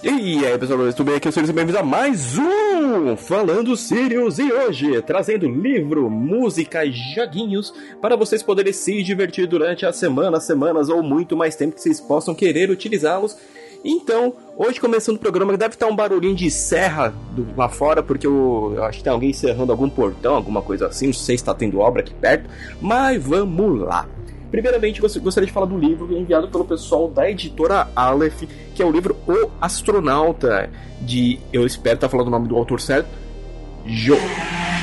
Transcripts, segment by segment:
E aí, pessoal, tudo bem? Aqui é o Sirius e bem-vindos a mais um Falando Sirius e hoje trazendo livro, música e joguinhos para vocês poderem se divertir durante a semana, semanas ou muito mais tempo que vocês possam querer utilizá-los. Então, hoje começando o programa, deve estar um barulhinho de serra do, lá fora, porque eu, eu, acho que tem alguém encerrando algum portão, alguma coisa assim, não sei se está tendo obra aqui perto, mas vamos lá. Primeiramente, gostaria de falar do livro enviado pelo pessoal da editora Aleph, que é o livro O Astronauta, de. Eu espero estar falando o nome do autor certo. Jo,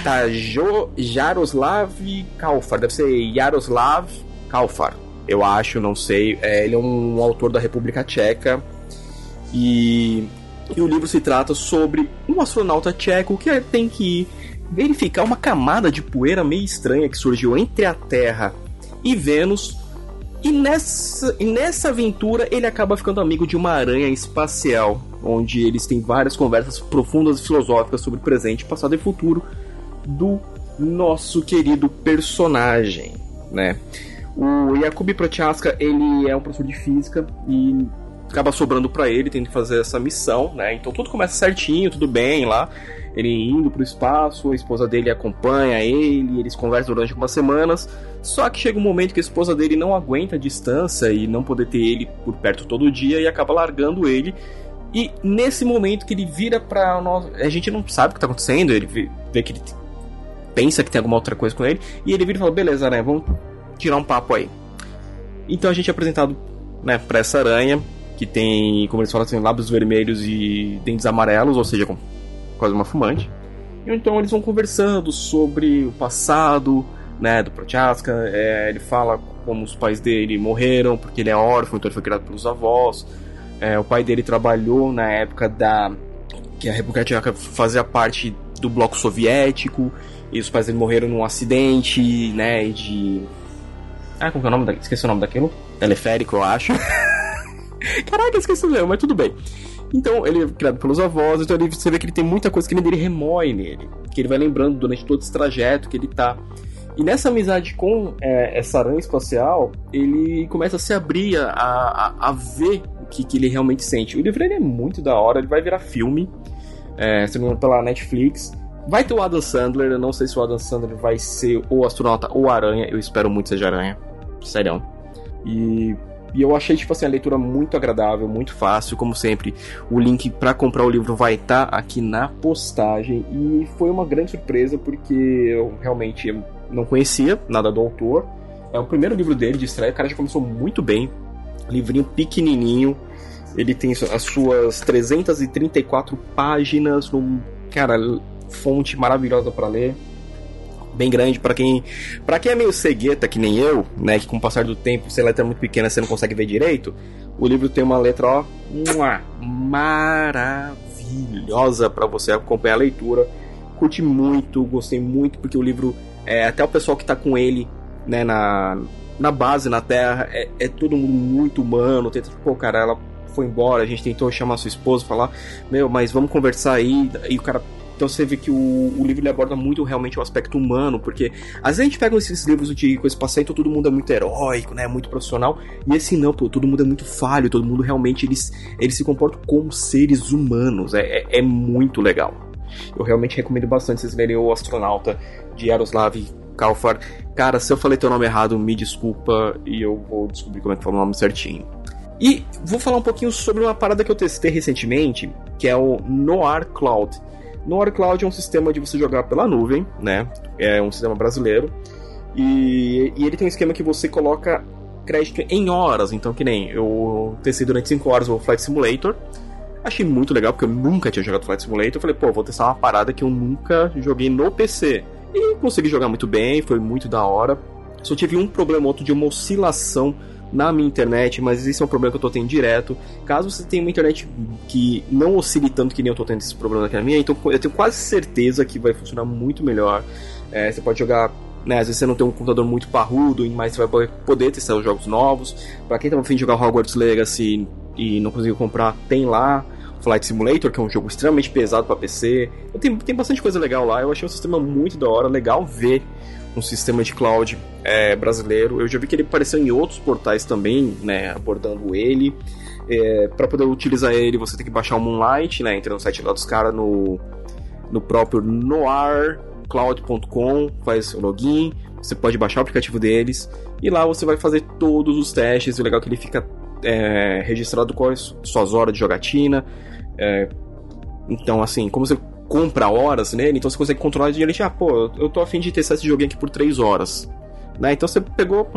tá, jo, Jaroslav Kalfar, deve ser Jaroslav Kalfar, eu acho, não sei. É, ele é um autor da República Tcheca e, e o livro se trata sobre um astronauta tcheco que tem que verificar uma camada de poeira meio estranha que surgiu entre a Terra e Vênus. E nessa, e nessa aventura ele acaba ficando amigo de uma aranha espacial, onde eles têm várias conversas profundas e filosóficas sobre presente, passado e futuro do nosso querido personagem, né? O Yakub Prochaska, ele é um professor de física e acaba sobrando para ele, tem que fazer essa missão, né? Então tudo começa certinho, tudo bem lá ele indo pro espaço, a esposa dele acompanha ele, eles conversam durante algumas semanas. Só que chega um momento que a esposa dele não aguenta a distância e não poder ter ele por perto todo dia e acaba largando ele. E nesse momento que ele vira pra nós, a gente não sabe o que tá acontecendo, ele vê, que ele pensa que tem alguma outra coisa com ele, e ele vira e fala: beleza, né, vamos tirar um papo aí. Então a gente é apresentado né, pra essa aranha, que tem, como eles falam assim, lábios vermelhos e dentes amarelos, ou seja, com quase uma fumante. E então eles vão conversando sobre o passado, né, do Prochaska. É, ele fala como os pais dele morreram porque ele é órfão, então ele foi criado pelos avós. É, o pai dele trabalhou na época da que a República Tcheca fazia parte do bloco soviético e os pais dele morreram num acidente, né, de ah, como é o nome da... esqueci o nome daquilo? Teleférico, eu acho. Caraca, esqueci o nome, mas tudo bem. Então, ele é criado pelos avós, então ele, você vê que ele tem muita coisa que ele remói nele, que ele vai lembrando durante todo esse trajeto que ele tá. E nessa amizade com é, essa aranha espacial, ele começa a se abrir, a, a, a ver o que, que, ele realmente sente. O livro é muito da hora, ele vai virar filme, é, se pela Netflix. Vai ter o Adam Sandler, eu não sei se o Adam Sandler vai ser o astronauta ou aranha, eu espero muito seja aranha. Sério. E e eu achei, tipo assim, a leitura muito agradável, muito fácil, como sempre. O link para comprar o livro vai estar tá aqui na postagem. E foi uma grande surpresa, porque eu realmente não conhecia nada do autor. É o primeiro livro dele de estreia, o cara já começou muito bem. Livrinho pequenininho. Ele tem as suas 334 páginas, num, cara, fonte maravilhosa para ler bem grande para quem para quem é meio cegueta que nem eu, né, que com o passar do tempo, se a letra é muito pequena, você não consegue ver direito. O livro tem uma letra ó, maravilhosa para você acompanhar a leitura. Curti muito, gostei muito porque o livro é até o pessoal que tá com ele, né, na na base na Terra, é, é todo mundo muito humano, tenta, pô, cara, ela foi embora, a gente tentou chamar sua esposa, falar, meu, mas vamos conversar aí, e o cara então você vê que o, o livro aborda muito realmente o aspecto humano, porque às vezes a gente pega esses livros de coisa espacial então todo mundo é muito heróico, né? Muito profissional. E esse não, pô, todo mundo é muito falho, todo mundo realmente eles, eles se comportam como seres humanos. É, é, é muito legal. Eu realmente recomendo bastante vocês lerem O Astronauta de Yaroslav Kalfar. Cara, se eu falei teu nome errado, me desculpa e eu vou descobrir como é que fala o nome certinho. E vou falar um pouquinho sobre uma parada que eu testei recentemente, que é o Noir Cloud. No Cloud é um sistema de você jogar pela nuvem, né? É um sistema brasileiro. E, e ele tem um esquema que você coloca crédito em horas. Então, que nem eu testei durante 5 horas o Flight Simulator. Achei muito legal, porque eu nunca tinha jogado Flight Simulator. Eu falei, pô, vou testar uma parada que eu nunca joguei no PC. E consegui jogar muito bem, foi muito da hora. Só tive um problema outro de uma oscilação na minha internet, mas esse é um problema que eu tô tendo direto. Caso você tenha uma internet que não oscile tanto que nem eu tô tendo esse problema aqui na minha, então eu tenho quase certeza que vai funcionar muito melhor. É, você pode jogar né, às vezes você não tem um computador muito parrudo, mas você vai poder testar os jogos novos. Para quem tá afim de jogar Hogwarts Legacy e não conseguiu comprar, tem lá Flight Simulator, que é um jogo extremamente pesado para PC. Tem, tem bastante coisa legal lá. Eu achei um sistema muito da hora, legal ver um sistema de cloud é, brasileiro. Eu já vi que ele apareceu em outros portais também, né, abordando ele. É, para poder utilizar ele, você tem que baixar o Moonlight, né? Entra no site lá dos caras no, no próprio noircloud.com, faz o login, você pode baixar o aplicativo deles e lá você vai fazer todos os testes. O legal é que ele fica é, registrado quais suas horas de jogatina. É, então, assim, como você compra horas nele, então você consegue controlar ele. Ah, pô, eu tô afim de testar esse joguinho aqui por 3 horas. Né? Então você pegou,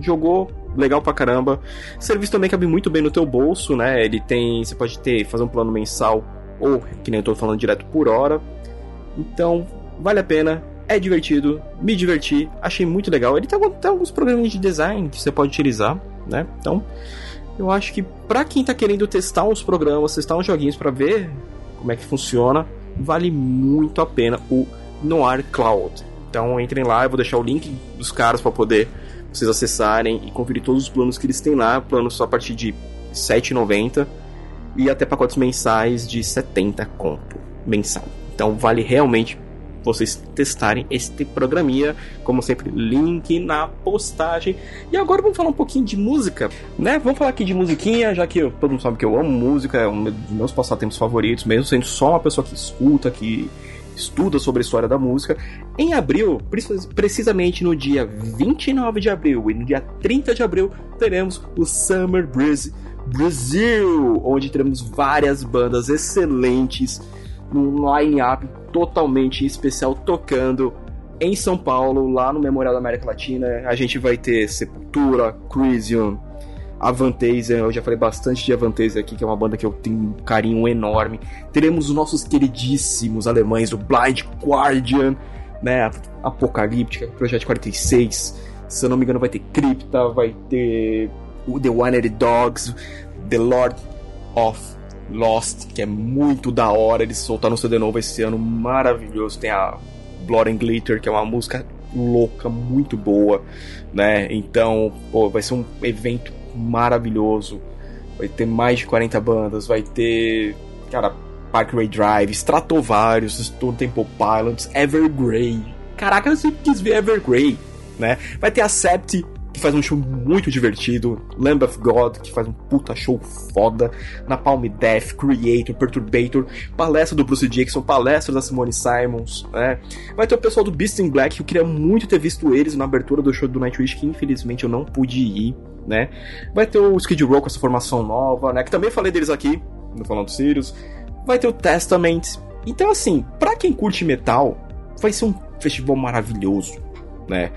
jogou, legal pra caramba. Serviço também cabe muito bem no teu bolso, né? Ele tem. Você pode ter, fazer um plano mensal ou, que nem eu tô falando, direto por hora. Então, vale a pena. É divertido, me diverti, achei muito legal. Ele tem, tem alguns programas de design que você pode utilizar, né? Então, eu acho que para quem tá querendo testar uns programas, testar uns joguinhos para ver como é que funciona, vale muito a pena o Noir Cloud. Então entrem lá, eu vou deixar o link dos caras para poder vocês acessarem e conferir todos os planos que eles têm lá, planos só a partir de R$ 7,90 e até pacotes mensais de 70 conto mensal. Então vale realmente vocês testarem este programinha, como sempre, link na postagem. E agora vamos falar um pouquinho de música, né? Vamos falar aqui de musiquinha, já que todo mundo sabe que eu amo música, é um dos meus passatempos favoritos, mesmo sendo só uma pessoa que escuta, que estuda sobre a história da música. Em abril, precisamente no dia 29 de abril e no dia 30 de abril, teremos o Summer Breeze Brasil, onde teremos várias bandas excelentes num line-up totalmente especial tocando em São Paulo, lá no Memorial da América Latina. A gente vai ter Sepultura, Crisium, Avantasia, eu já falei bastante de Avantasia aqui, que é uma banda que eu tenho um carinho enorme. Teremos os nossos queridíssimos alemães do Blind Guardian, né, Apocalíptica, Projeto 46. Se eu não me engano, vai ter Crypta, vai ter The Winery Dogs, The Lord of Lost, que é muito da hora. Eles soltaram um CD novo esse ano, maravilhoso. Tem a Blood and Glitter, que é uma música louca, muito boa, né? Então, pô, vai ser um evento maravilhoso. Vai ter mais de 40 bandas, vai ter, cara, Parkway Drive, Stratovarius, Stone Temple Pilots, Evergrey. Caraca, eu sempre quis ver Evergrey, né? Vai ter a Sept, faz um show muito divertido, Lamb of God, que faz um puta show foda, Napalm Death, Creator, Perturbator, palestra do Bruce Dixon, palestra da Simone Simons, né? Vai ter o pessoal do Beast in Black, que eu queria muito ter visto eles na abertura do show do Nightwish, que infelizmente eu não pude ir, né? Vai ter o Skid Row com essa formação nova, né? Que também falei deles aqui, no Falando Sirius. Vai ter o Testament. Então, assim, pra quem curte metal, vai ser um festival maravilhoso, né?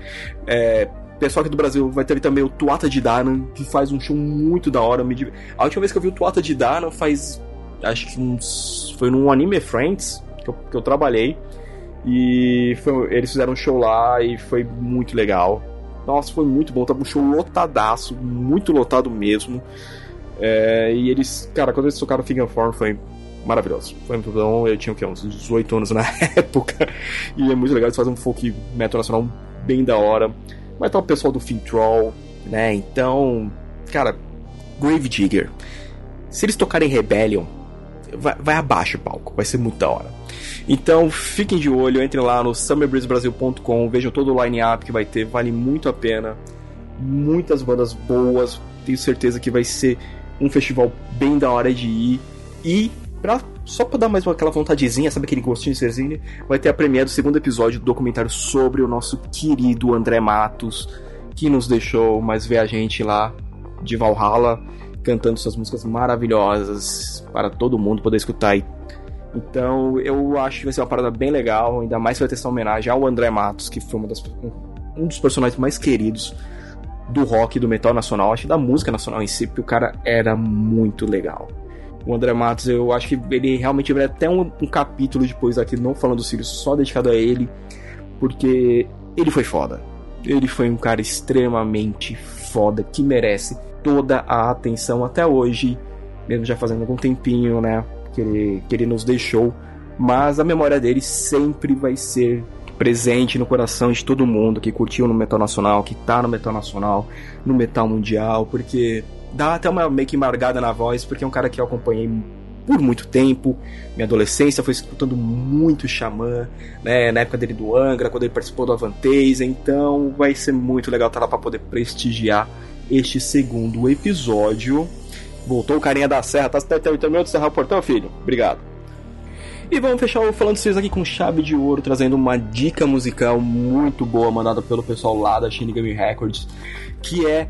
É, pessoal aqui do Brasil vai ter também o Tuata de Danan, que faz um show muito da hora. A última vez que eu vi o Tuata de Danan faz. Acho que uns, foi num Anime Friends que eu, que eu trabalhei. E foi, eles fizeram um show lá e foi muito legal. Nossa, foi muito bom. Tava um show lotadaço, muito lotado mesmo. É, e eles, cara, quando eles tocaram Fig Form foi maravilhoso. Foi muito bom. Eu tinha o quê? Uns 18 anos na época. E é muito legal. Eles fazem um folk metal nacional bem da hora. Vai estar o pessoal do Fintroll, né? Então, cara, Grave Digger. Se eles tocarem Rebellion, vai, vai abaixo o palco. Vai ser muito da hora. Então fiquem de olho, entrem lá no summerbreezebrasil.com, vejam todo o line-up que vai ter, vale muito a pena. Muitas bandas boas, tenho certeza que vai ser um festival bem da hora de ir. E pra, só pra dar mais uma, aquela vontadezinha, sabe aquele gostinho de Cerzine? Vai ter a premiere do segundo episódio do documentário sobre o nosso querido André Matos, que nos deixou mais ver a gente lá de Valhalla, cantando suas músicas maravilhosas para todo mundo poder escutar então eu acho que vai ser uma parada bem legal, ainda mais vai ter essa homenagem ao André Matos, que foi das, um dos personagens mais queridos do rock do metal nacional, acho da música nacional em si, porque o cara era muito legal. O André Matos, eu acho que ele realmente vai até um, um capítulo depois aqui, não falando do Sirius, só dedicado a ele, porque ele foi foda. Ele foi um cara extremamente foda, que merece toda a atenção até hoje, mesmo já fazendo algum tempinho, né? que ele, que ele nos deixou, mas a memória dele sempre vai ser presente no coração de todo mundo que curtiu no metal nacional, que tá no metal nacional, no metal mundial, porque dá até uma meio que embargada na voz, porque é um cara que eu acompanhei por muito tempo. Minha adolescência foi escutando muito Xamã, né? Na época dele do Angra, quando ele participou do Avanteza. Então vai ser muito legal estar lá para poder prestigiar este segundo episódio. Voltou o carinha da serra, tá terminando de serrar o portão, filho? Obrigado. E vamos fechar o Falando Series aqui com chave de ouro, trazendo uma dica musical muito boa mandada pelo pessoal lá da Shinigami Records, que é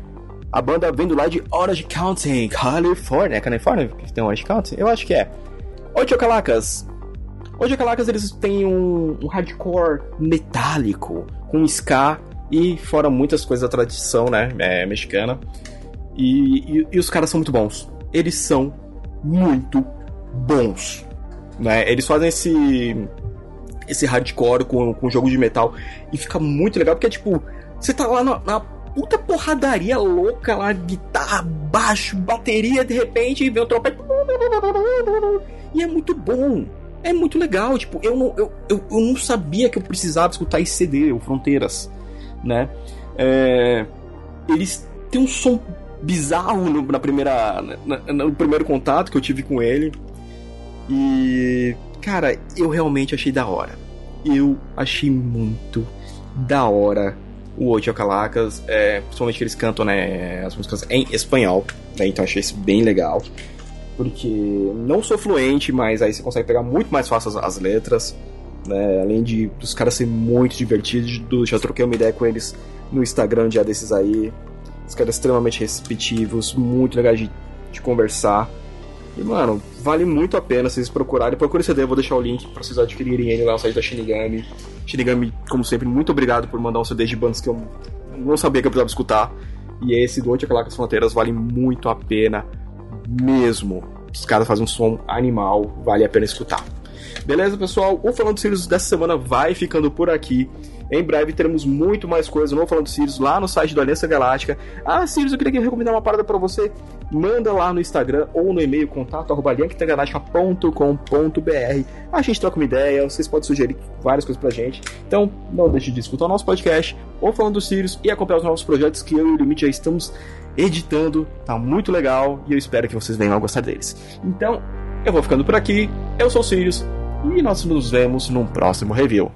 a banda vindo lá de Orange County, Califórnia. É Califórnia que tem Orange County? Eu acho que é. Ocho Calacas. Ocho Calacas eles têm um, um hardcore metálico, com ska e fora muitas coisas da tradição, né, é, mexicana. E, e, e os caras são muito bons. Eles são muito bons. Né? Eles fazem esse esse hardcore com, com jogo de metal e fica muito legal porque tipo, você tá lá na, na puta porradaria louca lá, guitarra, baixo, bateria, de repente vem o trompete. E é muito bom. É muito legal, tipo, eu não, eu, eu, eu não sabia que eu precisava escutar esse CD, o Fronteiras, né? É, eles têm um som bizarro no, na primeira, na, no primeiro contato que eu tive com ele. E, cara, eu realmente achei da hora. Eu achei muito da hora o Ocho Calacas, é, principalmente que eles cantam né, as músicas em espanhol, né, então achei isso bem legal. Porque não sou fluente, mas aí você consegue pegar muito mais fácil as, as letras. Né, além de dos caras serem muito divertidos, já troquei uma ideia com eles no Instagram dia desses aí. Os caras extremamente receptivos, muito legais de, de conversar. E, mano, vale muito a pena vocês procurarem. Procure o CD, eu vou deixar o link pra vocês adquirirem ele lá no site da Shinigami. Shinigami, como sempre, muito obrigado por mandar um CD de bandas que eu não sabia que eu precisava escutar. E esse do Anticalacas Fronteiras vale muito a pena mesmo. Os caras fazem um som animal, vale a pena escutar. Beleza, pessoal? O Falando Sirius dessa semana vai ficando por aqui. Em breve teremos muito mais coisa no Falando Sirius lá no site da Aliança Galáctica. Ah, Sirius, eu queria recomendar uma parada para você. Manda lá no Instagram ou no e-mail contato A gente troca uma ideia, vocês podem sugerir várias coisas pra gente. Então, não deixe de escutar o nosso podcast, ou Falando Sirius, e acompanhar os novos projetos que eu e o Limite já estamos editando. Tá muito legal e eu espero que vocês venham a gostar deles. Então, eu vou ficando por aqui. Eu sou o Sirius e nós nos vemos num próximo review.